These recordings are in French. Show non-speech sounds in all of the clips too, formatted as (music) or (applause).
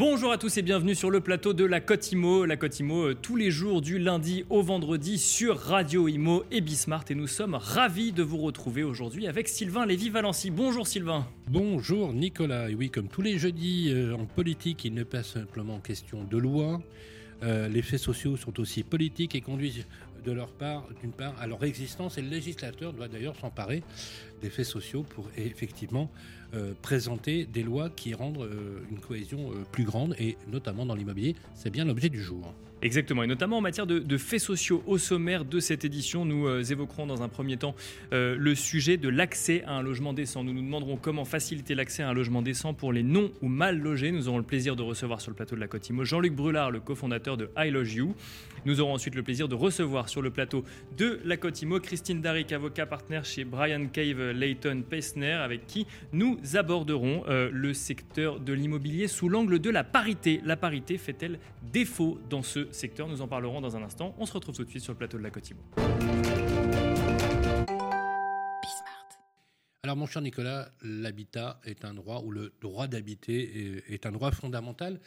Bonjour à tous et bienvenue sur le plateau de la Côte Imo. La Côte Imo, euh, tous les jours du lundi au vendredi sur Radio Imo et Bismart. Et nous sommes ravis de vous retrouver aujourd'hui avec Sylvain Lévy-Valency. Bonjour Sylvain. Bonjour Nicolas. Et oui, comme tous les jeudis euh, en politique, il n'est pas simplement question de loi. Euh, les faits sociaux sont aussi politiques et conduisent de leur part, d'une part, à leur existence. Et le législateur doit d'ailleurs s'emparer des faits sociaux pour effectivement euh, présenter des lois qui rendent euh, une cohésion euh, plus grande, et notamment dans l'immobilier, c'est bien l'objet du jour. Exactement, et notamment en matière de, faits sociaux au sommaire de cette édition, nous évoquerons dans un premier temps le sujet de l'accès à un logement décent. Nous nous demanderons comment faciliter l'accès à un logement décent pour les non ou mal logés. Nous aurons le plaisir de recevoir sur le plateau de la Cotimo Jean-Luc Brulard, le cofondateur de I Lodge You. Nous aurons ensuite le plaisir de recevoir sur le plateau de la Cotimo Christine Daric, avocat partenaire chez Brian Cave Layton Pesner, avec qui nous aborderons euh, le secteur de l'immobilier sous l'angle de la parité. La parité fait-elle défaut dans ce secteur? Nous en parlerons dans un instant. On se retrouve tout de suite sur le plateau de la Cotimo. Alors mon cher Nicolas, l'habitat est un droit, ou le droit d'habiter est un droit fondamental.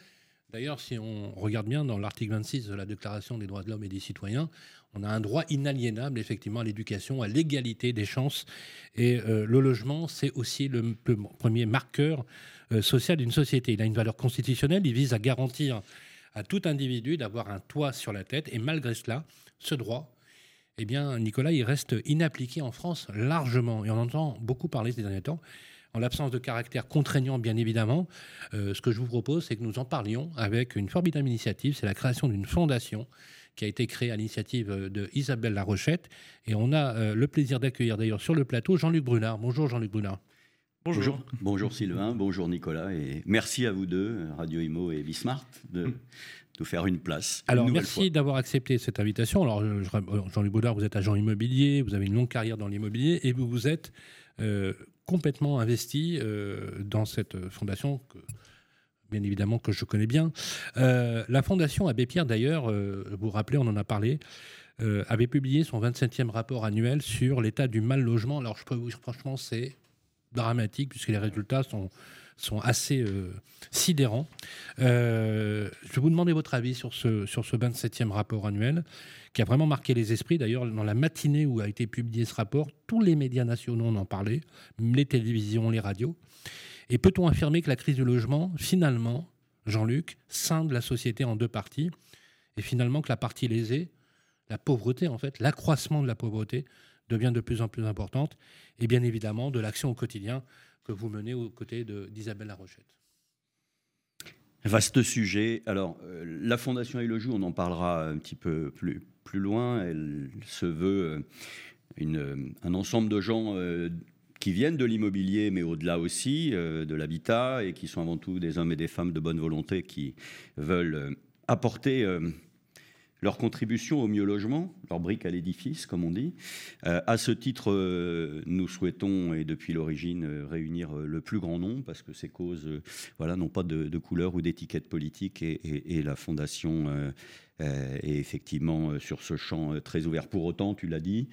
D'ailleurs, si on regarde bien dans l'article 26 de la Déclaration des droits de l'homme et des citoyens, on a un droit inaliénable, effectivement, à l'éducation, à l'égalité des chances. Et euh, le logement, c'est aussi le, premier marqueur euh, social d'une société. Il a une valeur constitutionnelle, il vise à garantir à tout individu d'avoir un toit sur la tête. Et malgré cela, ce droit, eh bien, Nicolas, il reste inappliqué en France largement. Et on entend beaucoup parler ces derniers temps en l'absence de caractère contraignant, bien évidemment, euh, ce que je vous propose, c'est que nous en parlions avec une formidable initiative, c'est la création d'une fondation qui a été créée à l'initiative de Isabelle Larochette. Et on a euh, le plaisir d'accueillir d'ailleurs sur le plateau Jean-Luc Brunard. Bonjour Jean-Luc Brunard. Bonjour. bonjour. Sylvain, bonjour Nicolas et merci à vous deux, Radio Imo et Bismart, de, de faire une place. Alors merci d'avoir accepté cette invitation. Alors Jean-Luc Brunard, vous êtes agent immobilier, vous avez une longue carrière dans l'immobilier et vous vous êtes euh, complètement investi euh, dans cette fondation que, bien évidemment que je connais bien. Euh, la fondation Abbé Pierre, d'ailleurs, euh, vous vous rappelez, on en a parlé, avait publié son 27e rapport annuel sur l'état du mal logement. Alors je peux vous dire franchement, c'est dramatique puisque les résultats sont sont assez euh, sidérants. Euh, je vais vous demander votre avis sur ce, sur ce 27e rapport annuel, qui a vraiment marqué les esprits. D'ailleurs, dans la matinée où a été publié ce rapport, tous les médias nationaux en ont parlé, les télévisions, les radios. Et peut-on affirmer que la crise du logement, finalement, Jean-Luc, scinde la société en deux parties, et finalement que la partie lésée, la pauvreté en fait, l'accroissement de la pauvreté devient de plus en plus importante, et bien évidemment de l'action au quotidien que vous menez aux côtés d'Isabelle Larochette. Vaste sujet. Alors, euh, la Fondation le on en parlera un petit peu plus, plus loin. Elle se veut euh, une, un ensemble de gens euh, qui viennent de l'immobilier, mais au-delà aussi de l'habitat, et qui sont avant tout des hommes et des femmes de bonne volonté qui veulent apporter leur contribution au mieux logement, leur brique à l'édifice, comme on dit. Euh, à ce titre, euh, nous souhaitons, et depuis l'origine, euh, réunir le plus grand nombre, parce que ces causes voilà, n'ont pas de, couleur ou d'étiquette politique, et, la Fondation est effectivement sur ce champ très ouvert. Pour autant, tu l'as dit,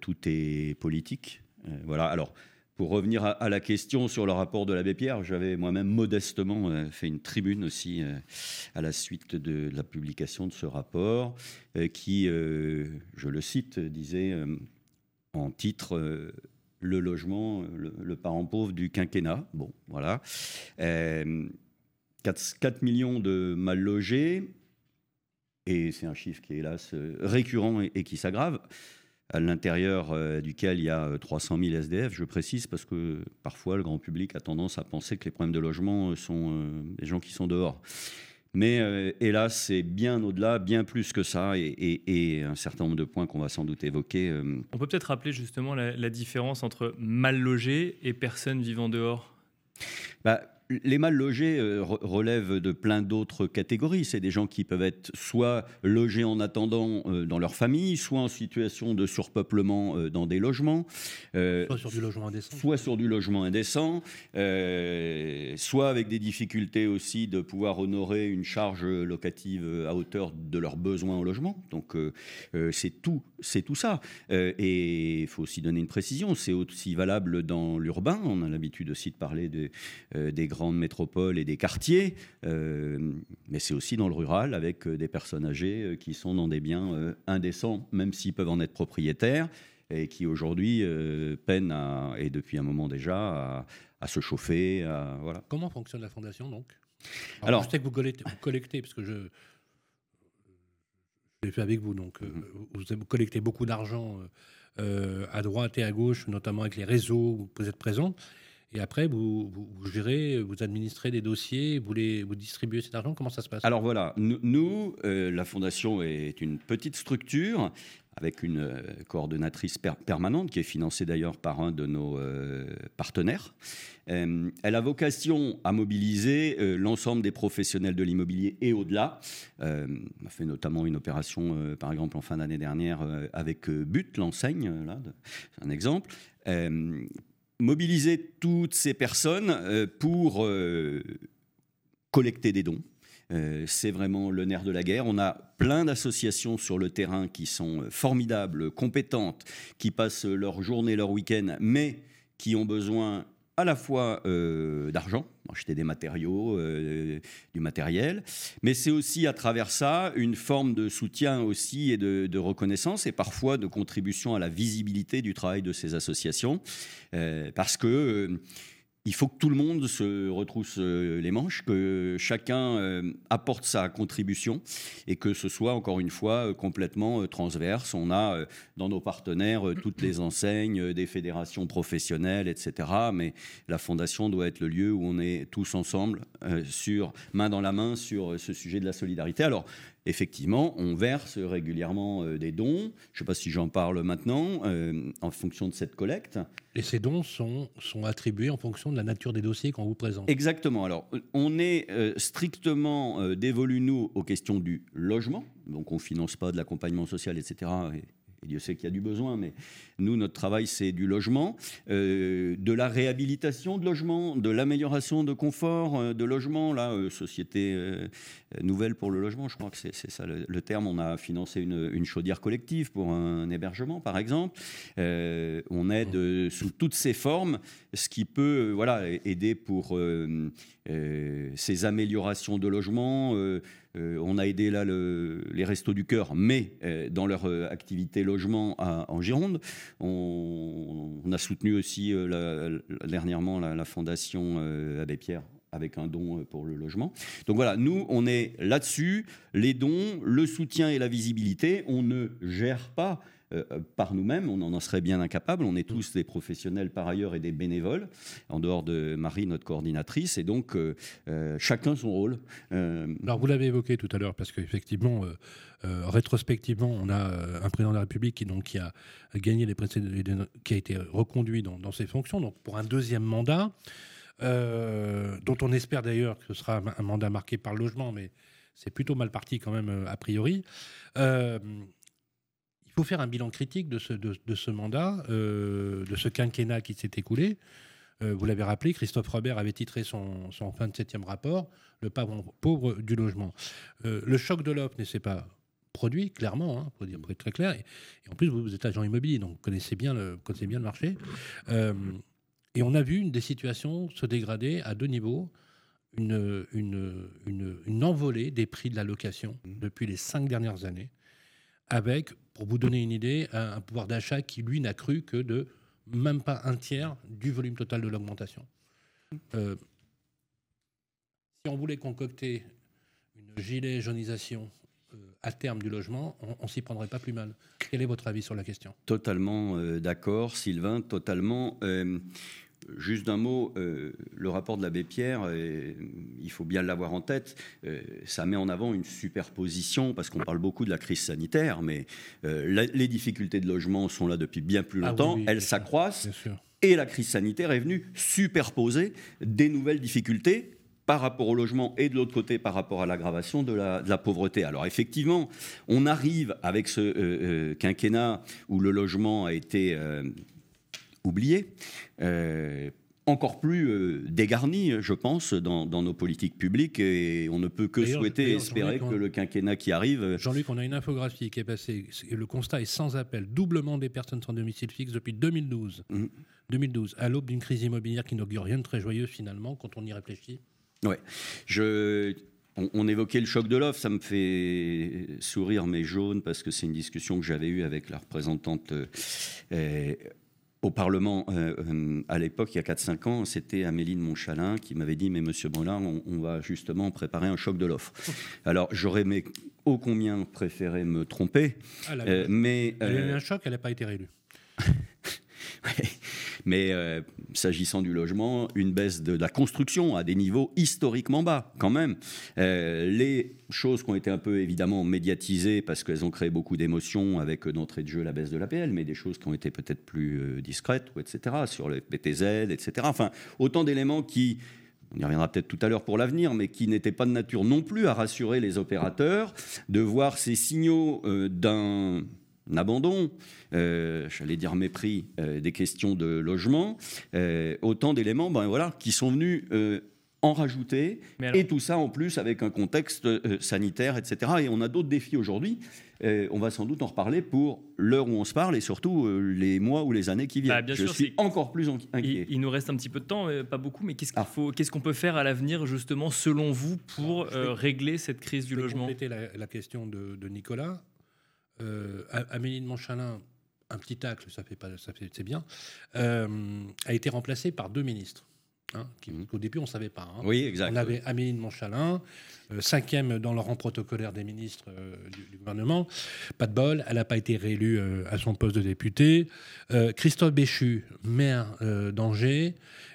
tout est politique. Voilà, alors pour revenir à, la question sur le rapport de l'abbé Pierre, j'avais moi-même modestement euh, fait une tribune aussi euh, à la suite de la publication de ce rapport, euh, qui, je le cite, disait en titre le logement, le, parent pauvre du quinquennat. Bon, voilà. 4, 4, millions de mal logés, et c'est un chiffre qui est hélas récurrent et qui s'aggrave à l'intérieur euh, duquel il y a 300 000 SDF, je précise, parce que parfois le grand public a tendance à penser que les problèmes de logement euh, sont euh, des gens qui sont dehors. Mais hélas, c'est bien au-delà, bien plus que ça, et, un certain nombre de points qu'on va sans doute évoquer. On peut peut-être rappeler justement la, la, différence entre mal logé et personnes vivant dehors? Bah, les mal logés euh, relèvent de plein d'autres catégories. C'est des gens qui peuvent être soit logés en attendant euh, dans leur famille, soit en situation de surpeuplement euh, dans des logements. soit sur du logement indécent. Soit sur du logement indécent. soit avec des difficultés aussi de pouvoir honorer une charge locative à hauteur de leurs besoins en logement. Donc c'est tout, c'est tout ça. et il faut aussi donner une précision. C'est aussi valable dans l'urbain. On a l'habitude aussi de parler des grandes métropoles et des quartiers, mais c'est aussi dans le rural avec des personnes âgées qui sont dans des biens indécents, même s'ils peuvent en être propriétaires et qui aujourd'hui peinent, à, et depuis un moment déjà, à, se chauffer. voilà. Comment fonctionne la fondation donc? Alors, je sais que vous collectez, vous collectez parce que je, l'ai fait avec vous, donc mhm. vous, collectez beaucoup d'argent euh, à droite et à gauche, notamment avec les réseaux où vous êtes présent. Et après, vous, gérez, vous administrez des dossiers, vous, les, vous distribuez cet argent. Comment ça se passe? Alors voilà, nous, euh, la Fondation est une petite structure avec une euh, coordonnatrice permanente qui est financée d'ailleurs par un de nos euh, partenaires. Elle a vocation à mobiliser l'ensemble des professionnels de l'immobilier et au-delà. on a fait notamment une opération, par exemple, en fin d'année dernière avec But, l'enseigne, c'est un exemple. Mobiliser toutes ces personnes pour collecter des dons, euh, c'est vraiment le nerf de la guerre. On a plein d'associations sur le terrain qui sont euh, formidables, compétentes, qui passent leur journée, leur week-end, mais qui ont besoin à la fois euh, d'argent, acheter des matériaux, du matériel, mais c'est aussi à travers ça une forme de soutien aussi et de, de reconnaissance et parfois de contribution à la visibilité du travail de ces associations, parce que il faut que tout le monde se retrousse euh, les manches, que chacun euh, apporte sa contribution et que ce soit encore une fois euh, complètement transverse. On a dans nos partenaires toutes les enseignes, des fédérations professionnelles, etc. Mais la fondation doit être le lieu où on est tous ensemble, sur main dans la main, sur ce sujet de la solidarité. Alors effectivement, on verse régulièrement euh, des dons. Je ne sais pas si j'en parle maintenant, euh, en fonction de cette collecte. Et ces dons sont, sont attribués en fonction de la nature des dossiers qu'on vous présente. Exactement. Alors, on est euh, strictement dévolu, nous, aux questions du logement. Donc, on ne finance pas de l'accompagnement social, etc. Dieu sait qu'il y a du besoin, mais nous, notre travail, c'est du logement, euh, de la réhabilitation de logement, de l'amélioration de confort euh, de logement. Là, euh, société nouvelle pour le logement, je crois que c'est ça le, terme. On a financé une, chaudière collective pour un hébergement, par exemple. on aide sous toutes ces formes, ce qui peut voilà, aider pour ces améliorations de logement euh, on a aidé là les Restos du Cœur, mais euh, dans leur euh, activité logement en Gironde. On, a soutenu aussi dernièrement la, Fondation Abbé Pierre avec un don pour le logement. Donc voilà, nous, on est là-dessus, les dons, le soutien et la visibilité. On ne gère pas par nous-mêmes. On en serait bien incapable. On est tous des professionnels par ailleurs et des bénévoles, en dehors de Marie, notre coordinatrice, et donc euh, chacun son rôle. Alors vous l'avez évoqué tout à l'heure, parce qu'effectivement, rétrospectivement, on a un président de la République qui, donc, qui a gagné les qui a été reconduit dans, dans, ses fonctions, donc pour un deuxième mandat. dont on espère d'ailleurs que ce sera un mandat marqué par le logement, mais c'est plutôt mal parti quand même a priori. Euh, faut faire un bilan critique de ce, mandat, euh, de ce quinquennat qui s'est écoulé. Euh, vous l'avez rappelé, Christophe Robert avait titré son, son 27e rapport, Le pauvre, pauvre du logement. Euh, le choc de l'offre ne s'est pas produit, clairement, hein, pour, dire, être très clair. Et, en plus, vous, êtes agent immobilier, donc vous connaissez bien le, marché. et on a vu une, des situations se dégrader à deux niveaux. Une, une envolée des prix de la location depuis les cinq dernières années avec, pour vous donner une idée, un, pouvoir d'achat qui, lui, n'a cru que de même pas un tiers du volume total de l'augmentation. Euh, si on voulait concocter une gilet jaunisation euh, à terme du logement, on, ne s'y prendrait pas plus mal. Quel est votre avis sur la question? Totalement euh, d'accord, Sylvain, totalement. Juste d'un mot, euh, le rapport de l'abbé Pierre, euh, il faut bien l'avoir en tête, euh, ça met en avant une superposition, parce qu'on parle beaucoup de la crise sanitaire, mais les difficultés de logement sont là depuis bien plus ah longtemps, elles s'accroissent, et la crise sanitaire est venue superposer des nouvelles difficultés par rapport au logement et de l'autre côté par rapport à l'aggravation de la, de la, pauvreté. Alors effectivement, on arrive avec ce quinquennat où le logement a été oublié. Euh, encore plus euh, dégarni, je pense, dans, nos politiques publiques. Et on ne peut que souhaiter et espérer que le quinquennat qui arrive. Euh, Jean-Luc, on a une infographie qui est passée. Le constat est sans appel. Doublement des personnes sans domicile fixe depuis 2012. 2012, mmh. à l'aube d'une crise immobilière qui n'augure rien de très joyeux finalement, quand on y réfléchit. Ouais. Je on, évoquait le choc de l'offre, ça me fait sourire mais jaune parce que c'est une discussion que j'avais eue avec la représentante euh, au Parlement euh, euh, à l'époque, il y a 4-5 ans, c'était Amélie de Montchalin qui m'avait dit Mais monsieur Brunard, on, va justement préparer un choc de l'offre. (laughs) Alors j'aurais mais ô combien préféré me tromper. Ah, mais, elle a eu un choc, elle n'a pas été réélue. (laughs) (laughs) Mais euh, s'agissant du logement, une baisse de, la construction à des niveaux historiquement bas, quand même. Euh, les choses qui ont été un peu évidemment médiatisées parce qu'elles ont créé beaucoup d'émotions avec d'entrée de jeu la baisse de l'APL, mais des choses qui ont été peut-être plus euh, discrètes, etc., sur le PTZ, etc. Enfin, autant d'éléments qui on y reviendra peut-être tout à l'heure pour l'avenir, mais qui n'étaient pas de nature non plus à rassurer les opérateurs de voir ces signaux d'un abandon, euh, j'allais dire mépris euh, des questions de logement, euh, autant d'éléments ben, voilà, qui sont venus en rajouter, et tout ça en plus avec un contexte sanitaire, etc. Et on a d'autres défis aujourd'hui. on va sans doute en reparler pour l'heure où on se parle et surtout les mois ou les années qui viennent. Bah, Je suis encore plus inquiet. Il, nous reste un petit peu de temps, pas beaucoup, mais qu'est-ce qu'il ah. qu'est-ce qu'on peut faire à l'avenir justement selon vous pour régler cette crise du logement? Compléter la, la question de, de Nicolas. Euh, Amélie de Montchalin, un petit tacle, ça fait pas, ça fait, c'est bien, euh, a été remplacée par deux ministres. Hein, mmh. Au début, on ne savait pas. Hein. Oui, exact. On avait Amélie de Montchalin, euh, cinquième dans le rang protocolaire des ministres du, gouvernement. Pas de bol, elle n'a pas été réélue à son poste de député. Christophe Béchu, maire d'Angers,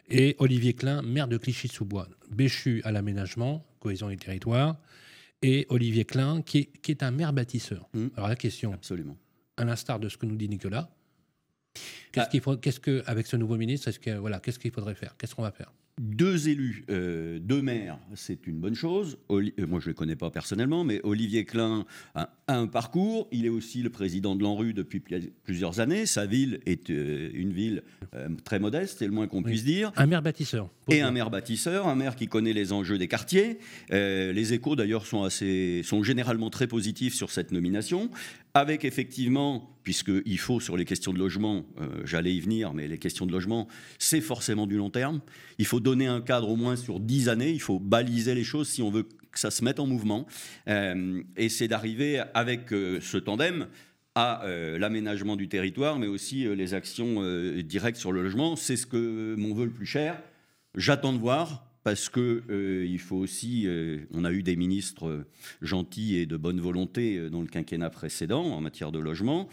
et Olivier Klein, maire de Clichy-sous-Bois. Béchu à l'aménagement, cohésion des territoires, et Olivier Klein, qui est, un maire bâtisseur. Mmh. Alors la question, absolument, à l'instar de ce que nous dit Nicolas, qu'est-ce ah. qu'il faut, qu'est-ce que avec ce nouveau ministre, est-ce que voilà, qu'est-ce qu'il faudrait faire? Qu'est-ce qu'on va faire? Deux élus, euh, deux maires, c'est une bonne chose. Euh, moi, je ne le connais pas personnellement, mais Olivier Klein a, un parcours. Il est aussi le président de l'ANRU depuis plusieurs années. Sa ville est euh, une ville très modeste, c'est le moins qu'on puisse dire. Un maire bâtisseur. Et un maire bâtisseur, un maire qui connaît les enjeux des quartiers. les échos, d'ailleurs, sont, assez, sont généralement très positifs sur cette nomination avec effectivement, puisqu'il faut sur les questions de logement, euh, j'allais y venir, mais les questions de logement, c'est forcément du long terme. Il faut donner un cadre au moins sur dix années, il faut baliser les choses si on veut que ça se mette en mouvement. Euh, et c'est d'arriver avec euh, ce tandem à l'aménagement du territoire, mais aussi les actions directes sur le logement. C'est ce que mon vœu le plus cher. J'attends de voir parce que euh, il faut aussi, euh, on a eu des ministres euh, gentils et de bonne volonté dans le quinquennat précédent en matière de logement.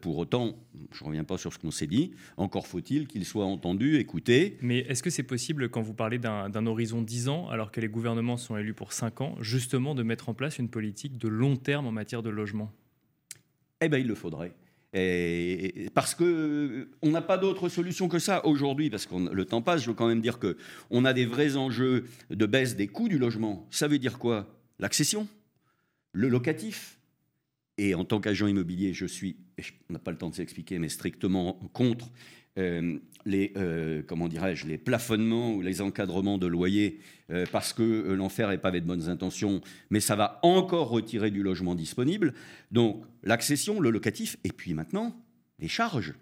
pour autant, je ne reviens pas sur ce qu'on s'est dit. Encore faut-il qu'ils soient entendus, écoutés. Mais est-ce que c'est possible, quand vous parlez d'un horizon 10 ans, alors que les gouvernements sont élus pour 5 ans, justement de mettre en place une politique de long terme en matière de logement? Eh bien, il le faudrait. Et parce que euh, on n'a pas d'autre solution que ça aujourd'hui, parce que le temps passe. Je veux quand même dire que on a des vrais enjeux de baisse des coûts du logement. Ça veut dire quoi? L'accession, le locatif? Et en tant qu'agent immobilier, je suis, on n'a pas le temps de s'expliquer, mais strictement contre euh, les, euh, comment dirais-je, les plafonnements ou les encadrements de loyers euh, parce que l'enfer est pavé de bonnes intentions, mais ça va encore retirer du logement disponible. Donc l'accession, le locatif, et puis maintenant les charges.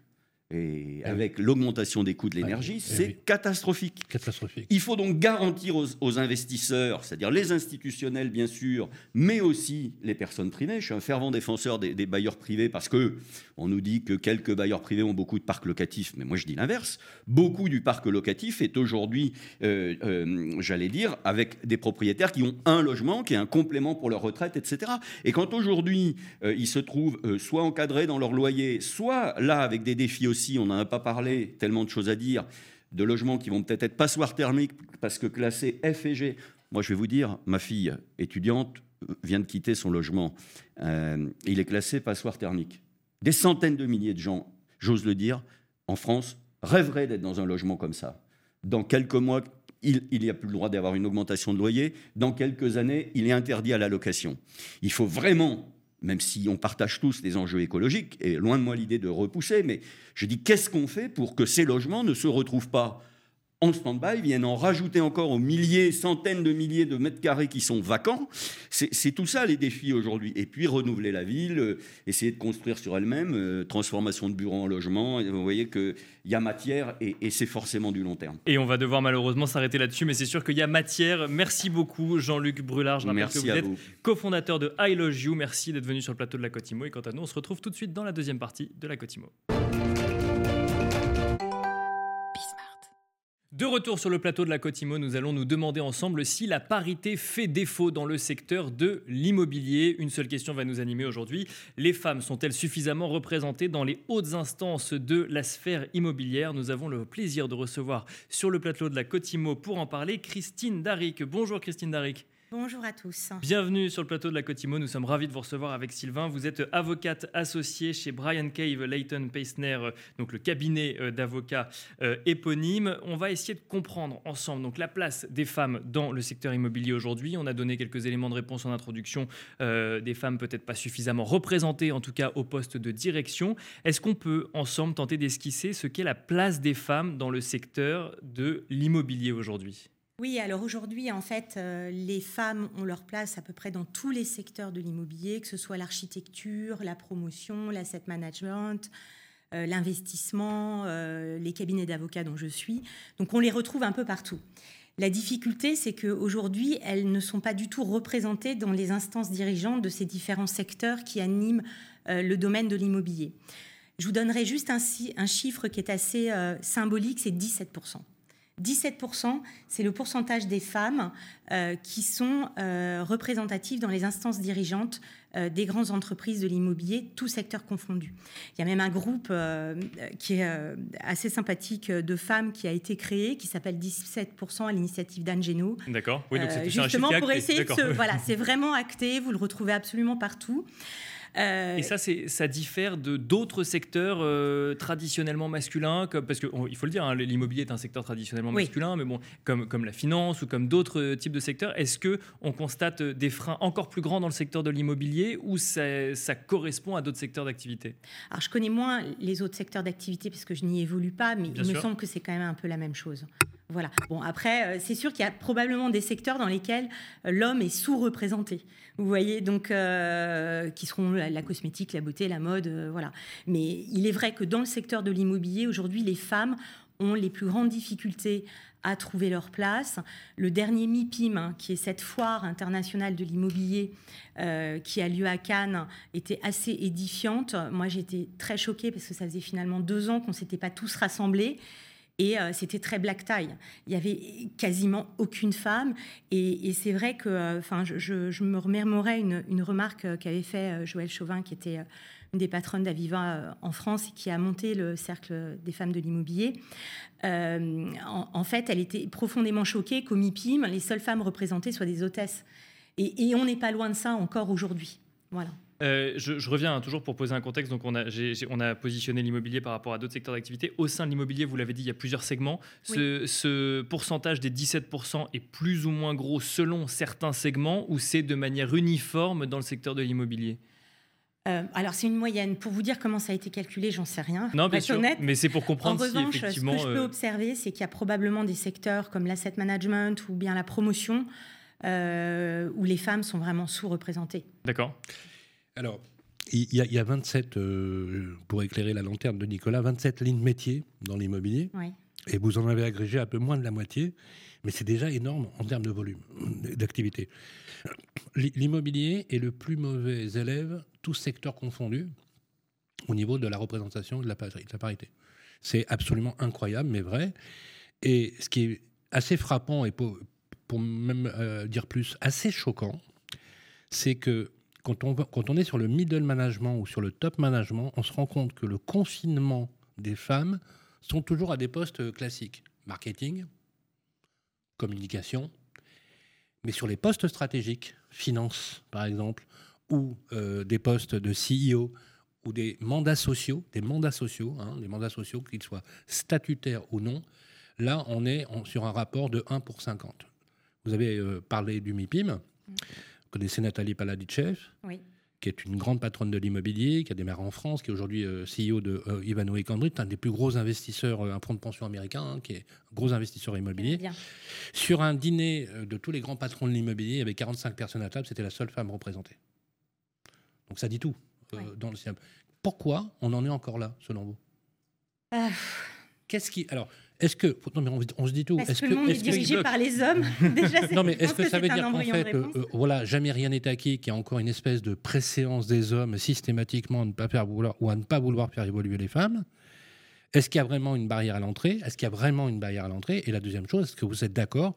Et eh avec l'augmentation des coûts de l'énergie, eh c'est catastrophique. catastrophique. Il faut donc garantir aux, investisseurs, c'est-à-dire les institutionnels bien sûr, mais aussi les personnes privées. Je suis un fervent défenseur des, des, bailleurs privés parce que on nous dit que quelques bailleurs privés ont beaucoup de parcs locatifs, mais moi je dis l'inverse. Beaucoup du parc locatif est aujourd'hui, euh, euh, j'allais dire, avec des propriétaires qui ont un logement, qui est un complément pour leur retraite, etc. Et quand aujourd'hui euh, ils se trouvent soit encadrés dans leur loyer, soit là avec des défis on n'en a pas parlé, tellement de choses à dire, de logements qui vont peut-être être passoires thermiques parce que classés F et G. Moi, je vais vous dire, ma fille étudiante vient de quitter son logement. Euh, il est classé passoire thermique. Des centaines de milliers de gens, j'ose le dire, en France, rêveraient d'être dans un logement comme ça. Dans quelques mois, il n'y a plus le droit d'avoir une augmentation de loyer. Dans quelques années, il est interdit à la location. Il faut vraiment même si on partage tous les enjeux écologiques, et loin de moi l'idée de repousser, mais je dis qu'est-ce qu'on fait pour que ces logements ne se retrouvent pas? En stand-by, viennent en rajouter encore aux milliers, centaines de milliers de mètres carrés qui sont vacants. C'est tout ça les défis aujourd'hui. Et puis renouveler la ville, euh, essayer de construire sur elle-même, euh, transformation de bureaux en logements. Vous voyez qu'il y a matière et, et c'est forcément du long terme. Et on va devoir malheureusement s'arrêter là-dessus, mais c'est sûr qu'il y a matière. Merci beaucoup Jean-Luc Brulard. Je Merci que vous êtes vous. cofondateur de I Love You. Merci d'être venu sur le plateau de la Cotimo. Et quant à nous, on se retrouve tout de suite dans la deuxième partie de la Cotimo. De retour sur le plateau de la Cotimo, nous allons nous demander ensemble si la parité fait défaut dans le secteur de l'immobilier. Une seule question va nous animer aujourd'hui. Les femmes sont-elles suffisamment représentées dans les hautes instances de la sphère immobilière? Nous avons le plaisir de recevoir sur le plateau de la Cotimo pour en parler Christine Daric. Bonjour Christine Daric. Bonjour à tous. Bienvenue sur le plateau de la Cotimo. Nous sommes ravis de vous recevoir avec Sylvain. Vous êtes avocate associée chez Brian Cave Leighton Paisner, euh, donc le cabinet euh, d'avocats euh, éponyme. On va essayer de comprendre ensemble donc la place des femmes dans le secteur immobilier aujourd'hui. On a donné quelques éléments de réponse en introduction. Des femmes peut-être pas suffisamment représentées, en tout cas au poste de direction. Est-ce qu'on peut ensemble tenter d'esquisser ce qu'est la place des femmes dans le secteur de l'immobilier aujourd'hui? Oui, alors aujourd'hui, en fait, euh, les femmes ont leur place à peu près dans tous les secteurs de l'immobilier, que ce soit l'architecture, la promotion, l'asset management, euh, l'investissement, euh, les cabinets d'avocats dont je suis. Donc on les retrouve un peu partout. La difficulté, c'est qu'aujourd'hui, elles ne sont pas du tout représentées dans les instances dirigeantes de ces différents secteurs qui animent le domaine de l'immobilier. Je vous donnerai juste un, un chiffre qui est assez symbolique, c'est 17%. 17%, c'est le pourcentage des femmes euh, qui sont euh, représentatives dans les instances dirigeantes euh, des grandes entreprises de l'immobilier, tout secteur confondu. Il y a même un groupe qui est assez sympathique de femmes qui a été créé, qui s'appelle 17% à l'initiative d'Anne Génaud. D'accord Oui, donc c'est un justement chiffre pour essayer de se... (laughs) Voilà, c'est vraiment acté, vous le retrouvez absolument partout. Euh, Et ça, c'est, ça diffère de d'autres secteurs euh, traditionnellement masculins, comme, parce qu'il faut le dire, hein, l'immobilier est un secteur traditionnellement Oui. masculin, mais bon, comme, comme la finance ou comme d'autres euh, types de secteurs, est-ce que on constate euh, des freins encore plus grands dans le secteur de l'immobilier ou ça, ça correspond à d'autres secteurs d'activité? Alors, je connais moins les autres secteurs d'activité parce que je n'y évolue pas, mais Bien il me semble que c'est quand même un peu la même chose. Voilà. Bon, après, euh, c'est sûr qu'il y a probablement des secteurs dans lesquels euh, l'homme est sous-représenté. Vous voyez, donc, euh, qui seront la, cosmétique, la beauté, la mode, voilà. Mais il est vrai que dans le secteur de l'immobilier, aujourd'hui, les femmes ont les plus grandes difficultés à trouver leur place. Le dernier MIPIM, hein, qui est cette foire internationale de l'immobilier qui a lieu à Cannes, était assez édifiante. Moi, j'étais très choquée parce que ça faisait finalement deux ans qu'on ne s'était pas tous rassemblés. Et euh, c'était très black tie. Il y avait quasiment aucune femme. Et, c'est vrai que, euh, enfin, je, me remémorais une, remarque euh, qu'avait fait Joëlle Chauvin, qui était une des patronnes d'Aviva en France et qui a monté le cercle des femmes de l'immobilier. En, en fait, elle était profondément choquée qu'au MIPIM, les seules femmes représentées soient des hôtesses. Et, et on n'est pas loin de ça encore aujourd'hui. Voilà. Euh, je, je reviens hein, toujours pour poser un contexte. Donc, on a, on positionné l'immobilier par rapport à d'autres secteurs d'activité. Au sein de l'immobilier, vous l'avez dit, il y a plusieurs segments. Ce, ce pourcentage des 17% est plus ou moins gros selon certains segments ou c'est de manière uniforme dans le secteur de l'immobilier? Euh, alors, c'est une moyenne. Pour vous dire comment ça a été calculé, j'en sais rien. Non, bien sûr. honnête. Mais c'est pour En comprendre revanche, si ce que effectivement. je peux euh, observer, c'est qu'il y a probablement des secteurs comme l'asset management ou bien la promotion euh, où les femmes sont vraiment sous-représentées. D'accord. Alors, il y, a- il y a 27, euh, pour éclairer la lanterne de Nicolas, 27 lignes métiers dans l'immobilier. Oui. Et vous en avez agrégé un peu moins de la moitié, mais c'est déjà énorme en termes de volume d'activité. L'i- L'immobilier est le plus mauvais élève, tous secteurs confondus, au niveau de la représentation et de la, pari- de la parité. C'est absolument incroyable, mais vrai. Et ce qui est assez frappant, et pour, pour même euh, dire plus, assez choquant, c'est que quand on, est sur le middle management ou sur le top management, on se rend compte que le confinement des femmes sont toujours à des postes classiques. Marketing, communication, mais sur les postes stratégiques, finance par exemple, ou euh, des postes de CEO, ou des mandats sociaux, des mandats sociaux, hein, des mandats sociaux, qu'ils soient statutaires ou non, là on est sur un rapport de 1 pour 50. Vous avez euh, parlé du MIPIM, connaissez Nathalie Paladichev, Oui. qui est une grande patronne de l'immobilier, qui a démarré en France, qui est aujourd'hui euh, CEO de euh, Ivanhoe Cambridge, un des plus gros investisseurs, euh, un fonds de pension américain, hein, qui est un gros investisseur immobilier. Bien. Sur un dîner de tous les grands patrons de l'immobilier, il y avait 45 personnes à table, c'était la seule femme représentée. Donc ça dit tout euh, Ouais. dans le système. Pourquoi on en est encore là, selon vous? Qu'est-ce qui. Alors, est-ce que. Non, mais on, on se dit tout. Est-ce que le monde est que- dirigé par les hommes. (laughs) Déjà, Non, mais est-ce que ça veut dire qu'en fait, euh, voilà, jamais rien n'est acquis, qu'il y a encore une espèce de préséance des hommes systématiquement à ne pas faire vouloir ou à ne pas vouloir faire évoluer les femmes? Est-ce qu'il y a vraiment une barrière à l'entrée? Est-ce qu'il y a vraiment une barrière à l'entrée? Et la deuxième chose, est-ce que vous êtes d'accord?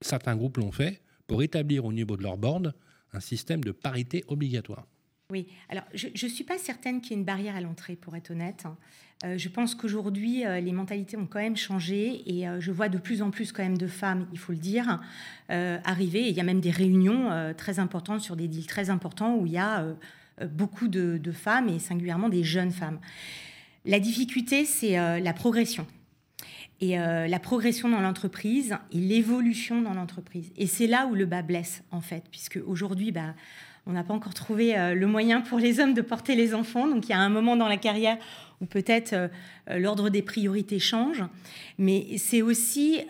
Certains groupes l'ont fait pour établir au niveau de leur board un système de parité obligatoire. Oui, alors je ne suis pas certaine qu'il y ait une barrière à l'entrée, pour être honnête. Euh, je pense qu'aujourd'hui, euh, les mentalités ont quand même changé et euh, je vois de plus en plus quand même de femmes, il faut le dire, arriver. Et il y a même des réunions très importantes sur des deals très importants où il y a beaucoup de, femmes et singulièrement des jeunes femmes. La difficulté, c'est la progression. Et la progression dans l'entreprise et l'évolution dans l'entreprise. Et c'est là où le bas blesse, en fait, puisque aujourd'hui, bah, on n'a pas encore trouvé euh, le moyen pour les hommes de porter les enfants. Donc il y a un moment dans la carrière où peut-être euh, euh, l'ordre des priorités change. Mais c'est aussi,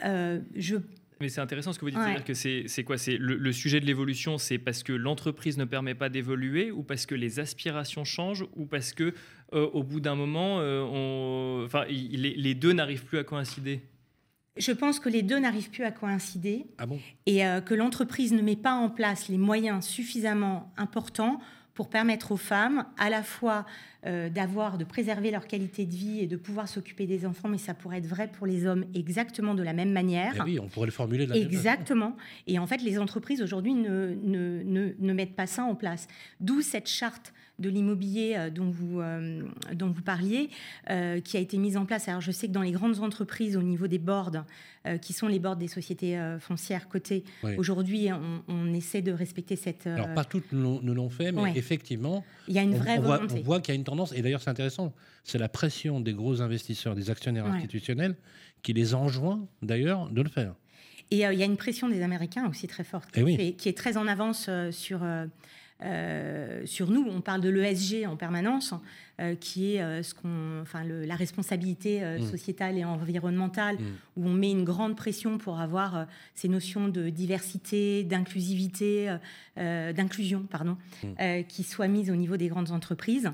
je Mais c'est intéressant ce que vous dites, Ouais. c'est-à-dire que c'est quoi? C'est le, le sujet de l'évolution, c'est parce que l'entreprise ne permet pas d'évoluer, ou parce que les aspirations changent, ou parce que euh, au bout d'un moment, euh, on, enfin, les deux n'arrivent plus à coïncider? Je pense que les deux n'arrivent plus à coïncider Ah bon? et euh, que l'entreprise ne met pas en place les moyens suffisamment importants pour permettre aux femmes à la fois euh, d'avoir, de préserver leur qualité de vie et de pouvoir s'occuper des enfants, mais ça pourrait être vrai pour les hommes exactement de la même manière. Eh oui, on pourrait le formuler de la même. Exactement. Et en fait, les entreprises aujourd'hui ne, ne, ne, ne mettent pas ça en place. D'où cette charte de l'immobilier euh, dont, vous, euh, dont vous parliez, euh, qui a été mise en place. Alors, je sais que dans les grandes entreprises, au niveau des boards, euh, qui sont les boards des sociétés foncières cotées, Oui. aujourd'hui, on, on essaie de respecter cette. Alors, pas toutes ne l'ont fait, mais Ouais. effectivement, il y a une on, vraie on voit, on voit qu'il y a une tendance, et d'ailleurs c'est intéressant, c'est la pression des gros investisseurs, des actionnaires Ouais. institutionnels, qui les enjoint d'ailleurs de le faire. Et euh, il y a une pression des Américains aussi très forte, qui, Eh oui. fait- qui est très en avance euh, sur, euh, sur nous. On parle de l'ESG en permanence, euh, qui est euh, ce qu'on, enfin, le- la responsabilité euh, Mm. sociétale et environnementale, Mm. où on met une grande pression pour avoir euh, ces notions de diversité, d'inclusivité, euh, euh, d'inclusion, pardon, Mm. euh, qui soient mises au niveau des grandes entreprises.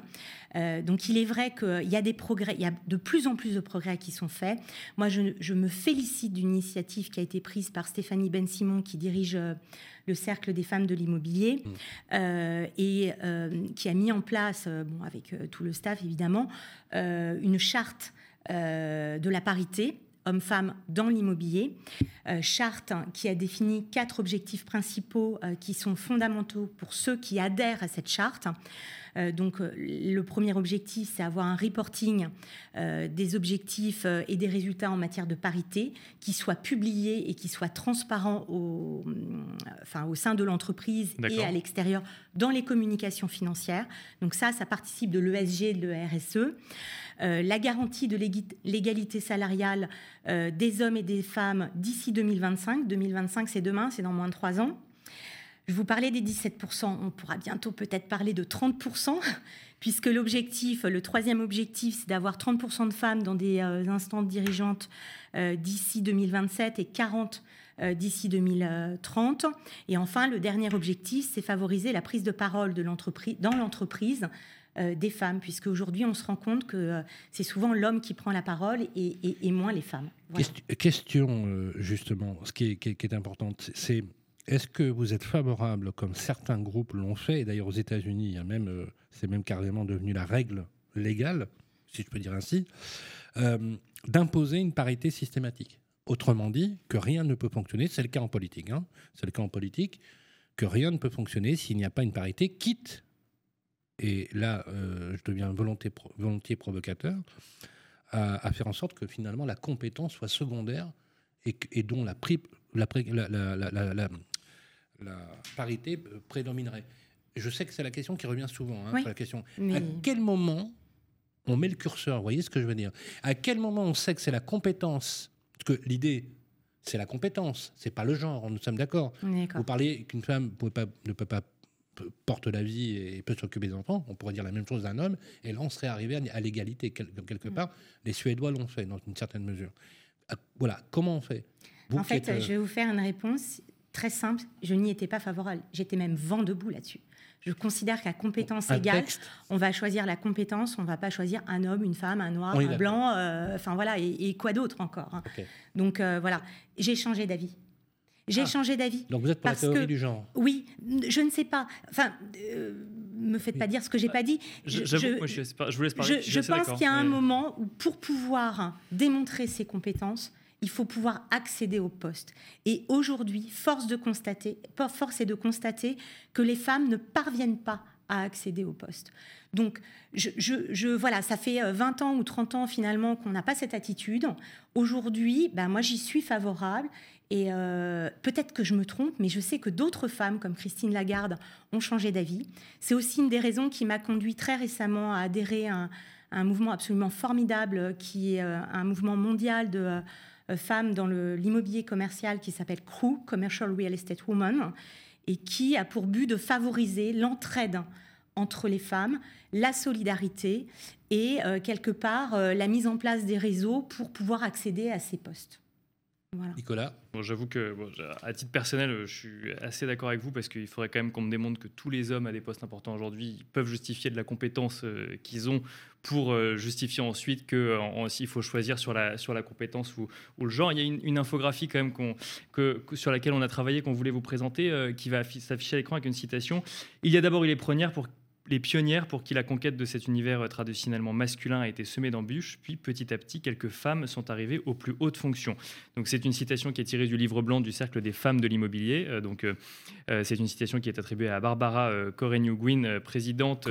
Euh, donc il est vrai qu'il y a des progrès, il y a de plus en plus de progrès qui sont faits. Moi, je, je me félicite d'une initiative qui a été prise par Stéphanie Ben-Simon, qui dirige euh, le Cercle des femmes de l'immobilier, Mm. euh, et euh, qui a mis en place, euh, bon, avec euh, tout le staff évidemment, euh, une charte euh, de la parité hommes-femmes dans l'immobilier. Euh, charte hein, qui a défini quatre objectifs principaux euh, qui sont fondamentaux pour ceux qui adhèrent à cette charte. Euh, donc, le premier objectif, c'est avoir un reporting des objectifs et des résultats en matière de parité qui soient publiés et qui soient transparents au, enfin, au sein de l'entreprise et à l'extérieur dans les communications financières. Donc ça, ça participe de l'ESG et de l'ERSE. Euh, la garantie de l'égalité salariale euh, des hommes et des femmes d'ici 2025. 2025, c'est demain, c'est dans moins de trois ans. Je vous parlais des 17%, on pourra bientôt peut-être parler de 30%, (laughs) puisque l'objectif, le troisième objectif, c'est d'avoir 30% de femmes dans des euh, instances dirigeantes d'ici 2027 et 40 euh, d'ici 2030. Et enfin, le dernier objectif, c'est favoriser la prise de parole de l'entreprise, dans l'entreprise euh, des femmes, puisque aujourd'hui, on se rend compte que euh, c'est souvent l'homme qui prend la parole et, moins les femmes. Question, euh, justement, ce qui est, qui importante, c'est est-ce que vous êtes favorable, comme certains groupes l'ont fait, et d'ailleurs aux États-Unis, a même, c'est même carrément devenu la règle légale, si je peux dire ainsi, d'imposer une parité systématique? Autrement dit, que rien ne peut fonctionner, c'est le cas en politique, hein, c'est le cas en politique, que rien ne peut fonctionner s'il n'y a pas une parité, quitte, et là euh, je deviens pro- volontiers provocateur, à, à faire en sorte que finalement la compétence soit secondaire et, dont la, pri- la, pré- la- la- la- la- la- la parité prédominerait. Je sais que c'est la question qui revient souvent. hein, Oui. la question. Mais- À quel moment on met le curseur? Vous voyez ce que je veux dire? À quel moment on sait que c'est la compétence? Parce que l'idée, c'est la compétence, c'est pas le genre. Nous sommes d'accord. Vous parlez qu'une femme ne peut pas porte la vie et peut s'occuper des enfants. On pourrait dire la même chose d'un homme. Et là, on serait arrivé à, l'égalité quelque mm. part. Les Suédois l'ont fait dans une certaine mesure. Ah, voilà, comment on fait? En fait, euh, je vais vous faire une réponse très simple. Je n'y étais pas favorable. J'étais même vent debout là-dessus. Je considère qu'à compétence égale, on va choisir la compétence, on ne va pas choisir un homme, une femme, un noir, un blanc, euh, enfin voilà, et, quoi d'autre encore. Hein. Donc euh, voilà, j'ai changé d'avis. J'ai ah. changé d'avis. Donc vous êtes pour la théorie du genre Oui, je ne sais pas. Enfin, euh, me faites pas dire ce que j'ai pas dit. Je, je, moi, je, je vous laisse parler. Je, pense qu'il y a un moment où, pour pouvoir démontrer ses compétences, il faut pouvoir accéder au poste. Et aujourd'hui, force de constater, force est de constater que les femmes ne parviennent pas à accéder au poste. Donc, je, je, voilà, ça fait 20 euh, ans ou 30 ans finalement qu'on n'a pas cette attitude. Aujourd'hui, ben, moi j'y suis favorable et euh, peut-être que je me trompe, mais je sais que d'autres femmes, comme Christine Lagarde, ont changé d'avis. C'est aussi une des raisons qui m'a conduit très récemment à adhérer à un, mouvement absolument formidable, qui est euh, un mouvement mondial de euh, femmes dans l'immobilier commercial qui s'appelle CREW, Commercial Real Estate Women, et qui a pour but de favoriser l'entraide entre les femmes, la solidarité et quelque part la mise en place des réseaux pour pouvoir accéder à ces postes. Nicolas bon, J'avoue que, à titre personnel, je suis assez d'accord avec vous parce qu'il faudrait quand même qu'on me démontre que tous les hommes à des postes importants aujourd'hui peuvent justifier de la compétence euh, qu'ils ont pour euh, justifier ensuite qu'il faut choisir sur la, sur la compétence ou, le genre. Il y a une, infographie quand même que, sur laquelle on a travaillé, qu'on voulait vous présenter, euh, qui va s'afficher à l'écran avec une citation. Il y a d'abord eu les premières pour les pionnières pour qui la conquête de cet univers euh, traditionnellement masculin a été semée d'embûches, puis petit à petit, quelques femmes sont arrivées aux plus hautes fonctions. Donc c'est une citation qui est tirée du livre blanc du Cercle des femmes de l'immobilier. Euh, donc euh, c'est une citation qui est attribuée à Barbara euh, Corenu-Guin, présidente.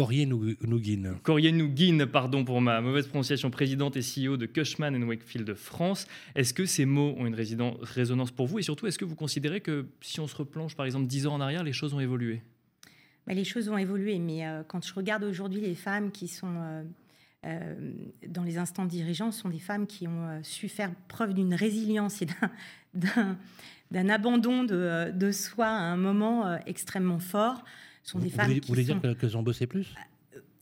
Pardon pour ma mauvaise prononciation, présidente et CEO de Cushman Wakefield France. Est-ce que ces mots ont une résonance pour vous? Et surtout est-ce que vous considérez que si on se replonge par exemple dix ans en arrière, les choses ont évolué? Bah, les choses ont évolué, mais euh, quand je regarde aujourd'hui les femmes qui sont euh, euh, dans les instants dirigeants, sont des femmes qui ont su faire preuve d'une résilience et d'un (laughs) abandon de, de, soi à un moment extrêmement fort. sont des vous femmes voulez, qui voulez dire qu'elles ont bossé plus?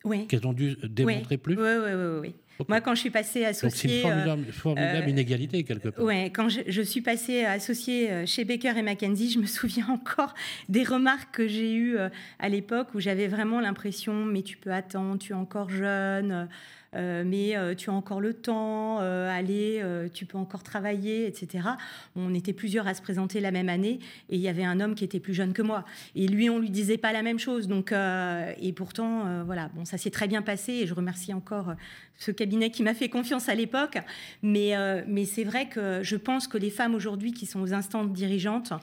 Oui. Qu'elles ont dû démontrer plus? Oui, oui, oui. oui. Moi, quand je suis passée associée. c'est une formidable, euh, inégalité, quelque part. Oui, quand je, suis passée associée euh, chez Baker et McKenzie, je me (laughs) souviens encore des remarques que j'ai eues euh, à l'époque où j'avais vraiment l'impression mais tu peux attendre, tu es encore jeune. Euh, mais euh, tu as encore le temps, euh, allez, tu peux encore travailler, etc. On était plusieurs à se présenter la même année et il y avait un homme qui était plus jeune que moi. Et lui, on lui disait pas la même chose. Donc, et pourtant, voilà, bon, ça s'est très bien passé et je remercie encore ce cabinet qui m'a fait confiance à l'époque. Mais, mais c'est vrai que je pense que les femmes aujourd'hui qui sont aux instances dirigeantes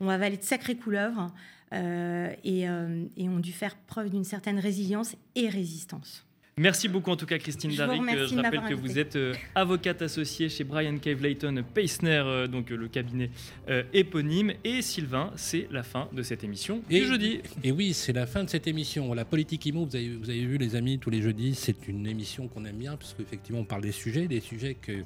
ont avalé de sacrées couleuvres. et, et ont dû faire preuve d'une certaine résilience et résistance. Merci beaucoup en tout cas Christine Daric. Je rappelle que vous êtes euh, avocate associée chez Brian Cave Layton Peisner, euh, donc le cabinet euh, éponyme. Et Sylvain, c'est la fin de cette émission et, du jeudi. Et oui, c'est la fin de cette émission. La politique IMO, vous avez, vous avez vu les amis, tous les jeudis, c'est une émission qu'on aime bien parce qu'effectivement on parle des sujets, des sujets que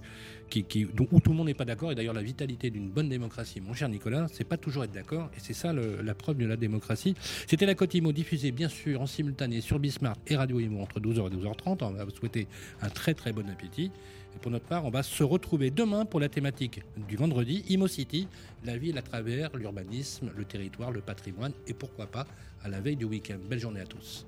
qui, où tout le monde n'est pas d'accord. Et d'ailleurs, la vitalité d'une bonne démocratie, mon cher Nicolas, c'est pas toujours être d'accord. Et c'est ça la preuve de la démocratie. C'était la Côte Imo diffusée, bien sûr, en simultané sur Bismart et Radio Imo entre 12h et 12h30. On va vous souhaiter un très très bon appétit. Et pour notre part, on va se retrouver demain pour la thématique du vendredi, Imo City, la ville à travers l'urbanisme, le territoire, le patrimoine et pourquoi pas à la veille du week-end. Belle journée à tous.